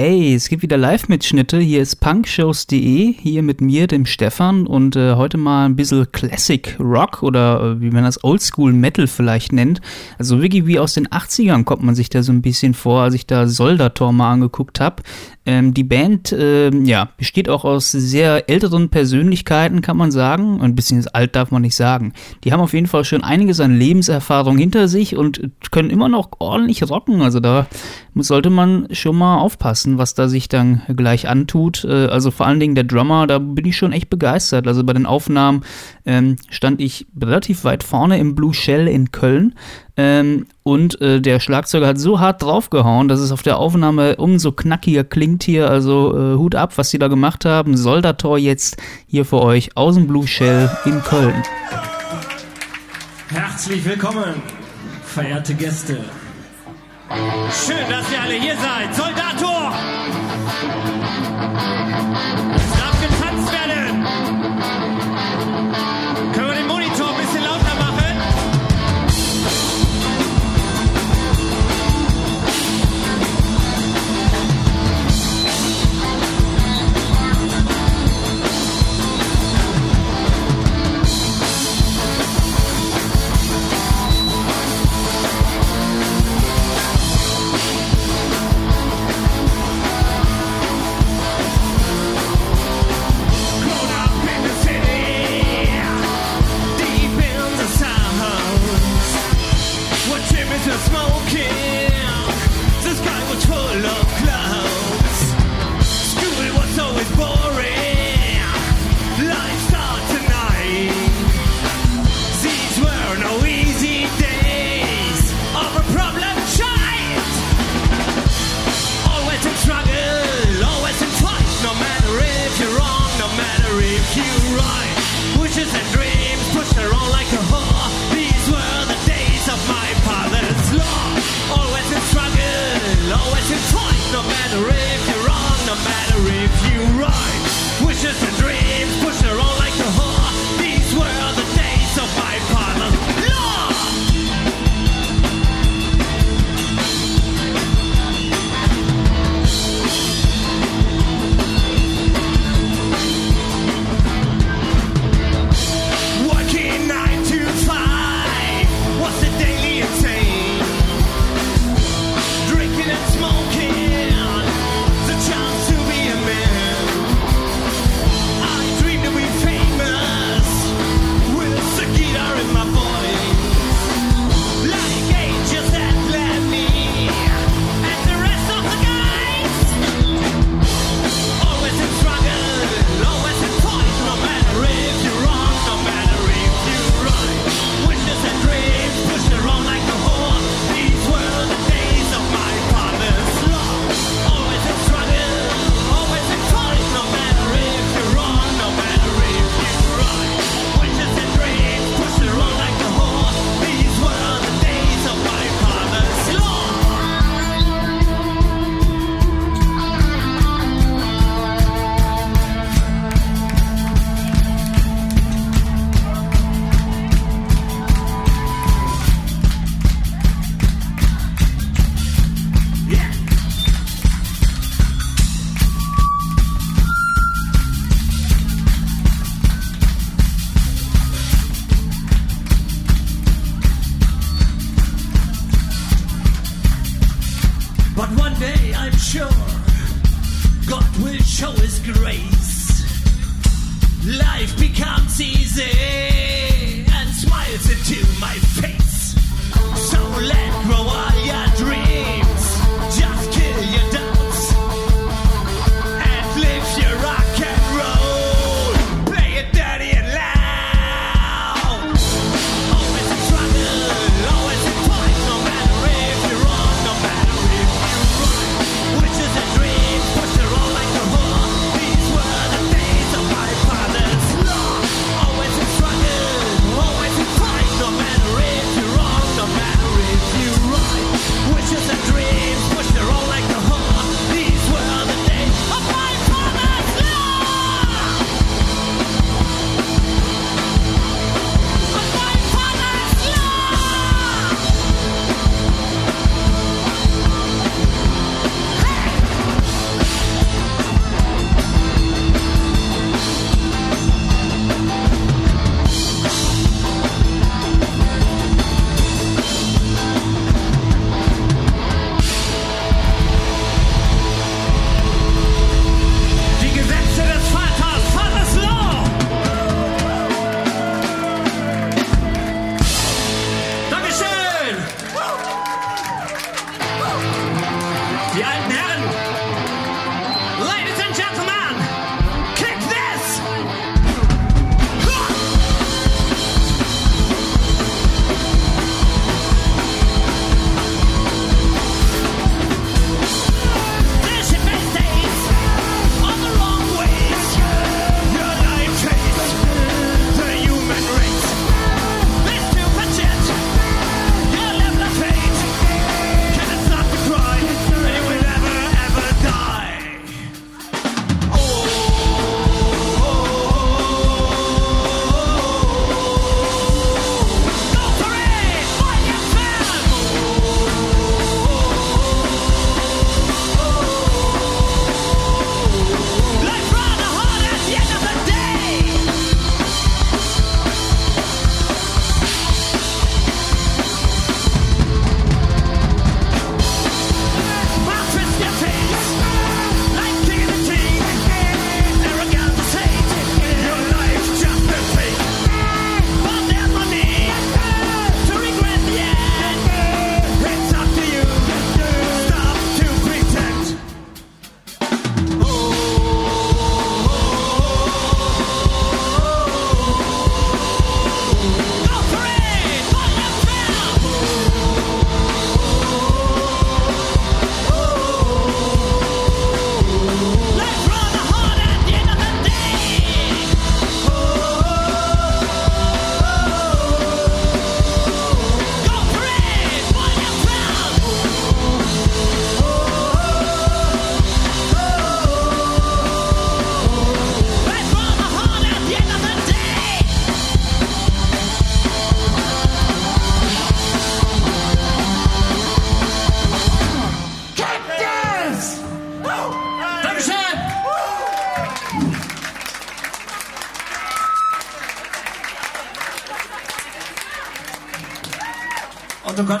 Hey, es gibt wieder Live-Mitschnitte. Hier ist punkshows.de, hier mit mir, dem Stefan, und äh, heute mal ein bisschen Classic Rock oder äh, wie man das Oldschool Metal vielleicht nennt. Also wirklich wie aus den 80ern kommt man sich da so ein bisschen vor, als ich da Soldator mal angeguckt habe. Ähm, die Band, äh, ja, besteht auch aus sehr älteren Persönlichkeiten, kann man sagen. Ein bisschen alt darf man nicht sagen. Die haben auf jeden Fall schon einiges an Lebenserfahrung hinter sich und können immer noch ordentlich rocken. Also da sollte man schon mal aufpassen, was da sich dann gleich antut. Äh, also vor allen Dingen der Drummer, da bin ich schon echt begeistert. Also bei den Aufnahmen ähm, stand ich relativ weit vorne im Blue Shell in Köln. Ähm, und äh, der Schlagzeuger hat so hart draufgehauen, dass es auf der Aufnahme umso knackiger klingt hier. Also äh, Hut ab, was sie da gemacht haben. Soldator jetzt hier für euch aus dem Blue Shell in Köln. Herzlich willkommen, verehrte Gäste. Schön, dass ihr alle hier seid. Soldator! Es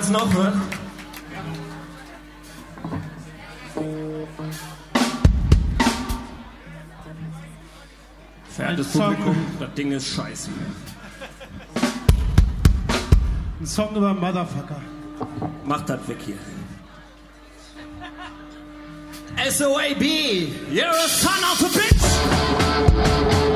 es noch wird. Verehrtes Publikum, das Ding ist scheiße. Ein Song über Motherfucker. Mach das weg hier. SOAB, you're a son of a bitch!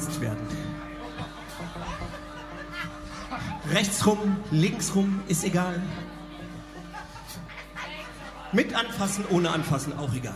getanzt werden. Rechtsrum, linksrum, ist egal. Mit anfassen, ohne anfassen, auch egal.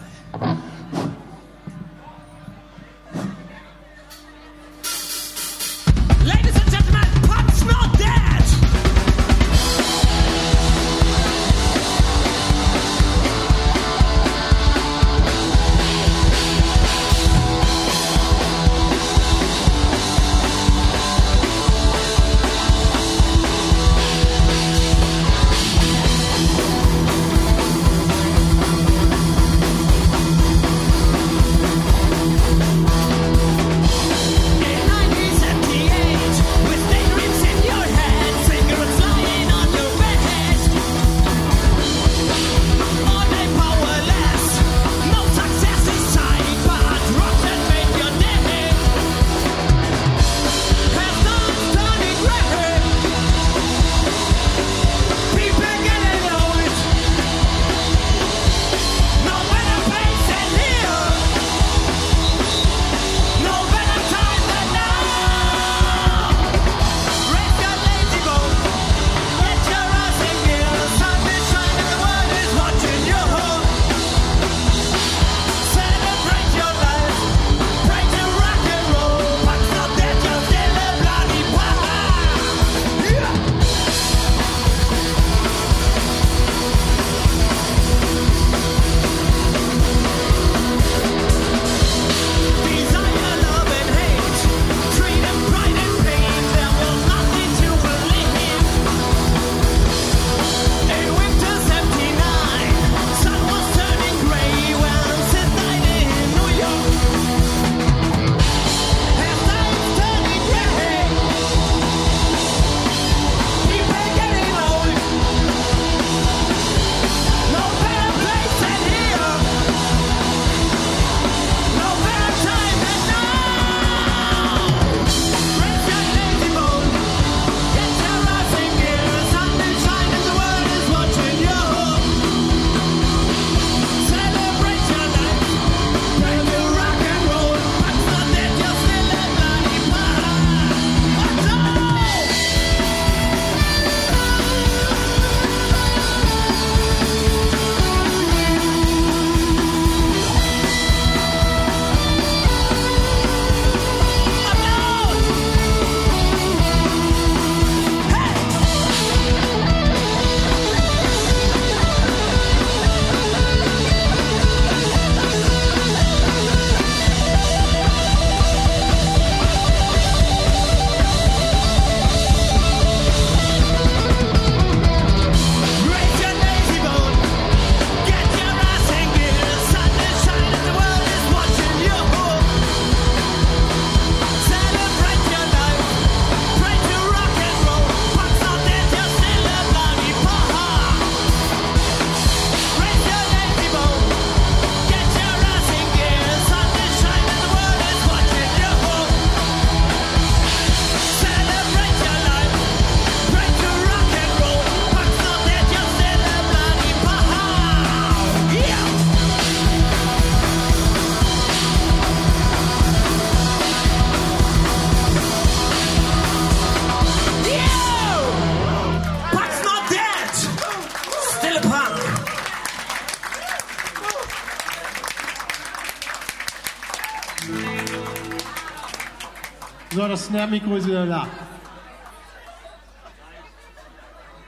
euer Mikro ist wieder da.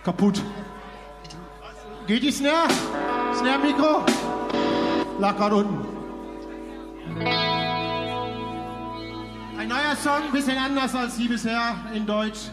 Kaputt. Geht die Snare? Snare-Mikro? Lag gerade unten. Ein neuer Song, ein bisschen anders als die bisher in Deutsch.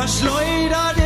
Verschleudert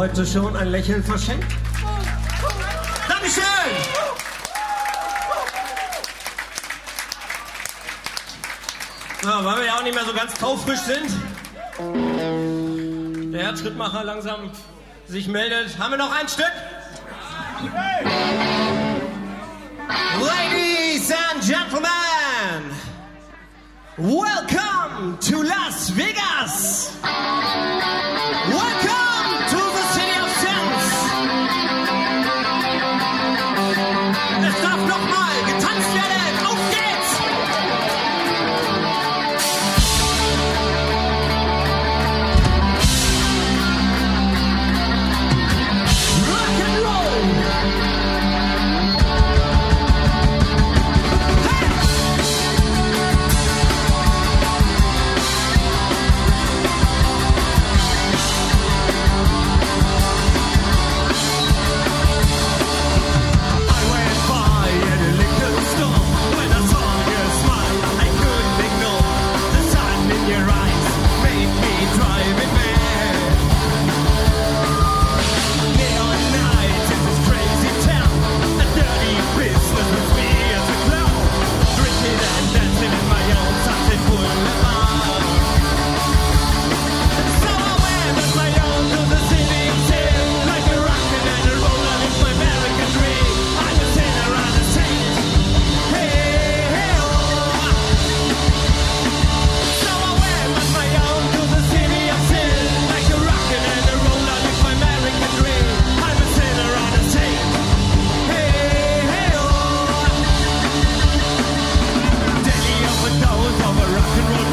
heute schon ein Lächeln verschenkt? Dankeschön! Ja, weil wir ja auch nicht mehr so ganz taufrisch sind, der Herzschrittmacher langsam sich meldet. Haben wir noch ein Stück? Ladies and Gentlemen, welcome to Las Vegas! roll.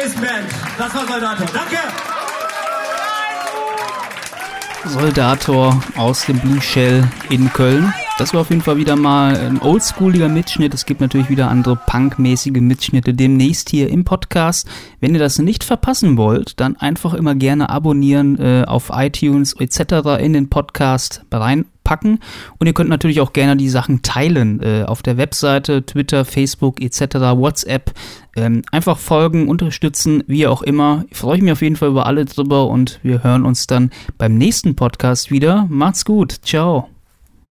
Journalistenband. Das war Soldator. Danke! Soldator aus dem Blue Shell in Köln. Das war auf jeden Fall wieder mal ein oldschooliger Mitschnitt. Es gibt natürlich wieder andere punkmäßige Mitschnitte demnächst hier im Podcast. Wenn ihr das nicht verpassen wollt, dann einfach immer gerne abonnieren äh, auf iTunes etc. in den Podcast rein reinpacken. Und ihr könnt natürlich auch gerne die Sachen teilen äh, auf der Webseite, Twitter, Facebook etc., WhatsApp. Ähm, einfach folgen, unterstützen, wie auch immer. Ich freue mich auf jeden Fall über alle drüber und wir hören uns dann beim nächsten Podcast wieder. Macht's gut. Ciao.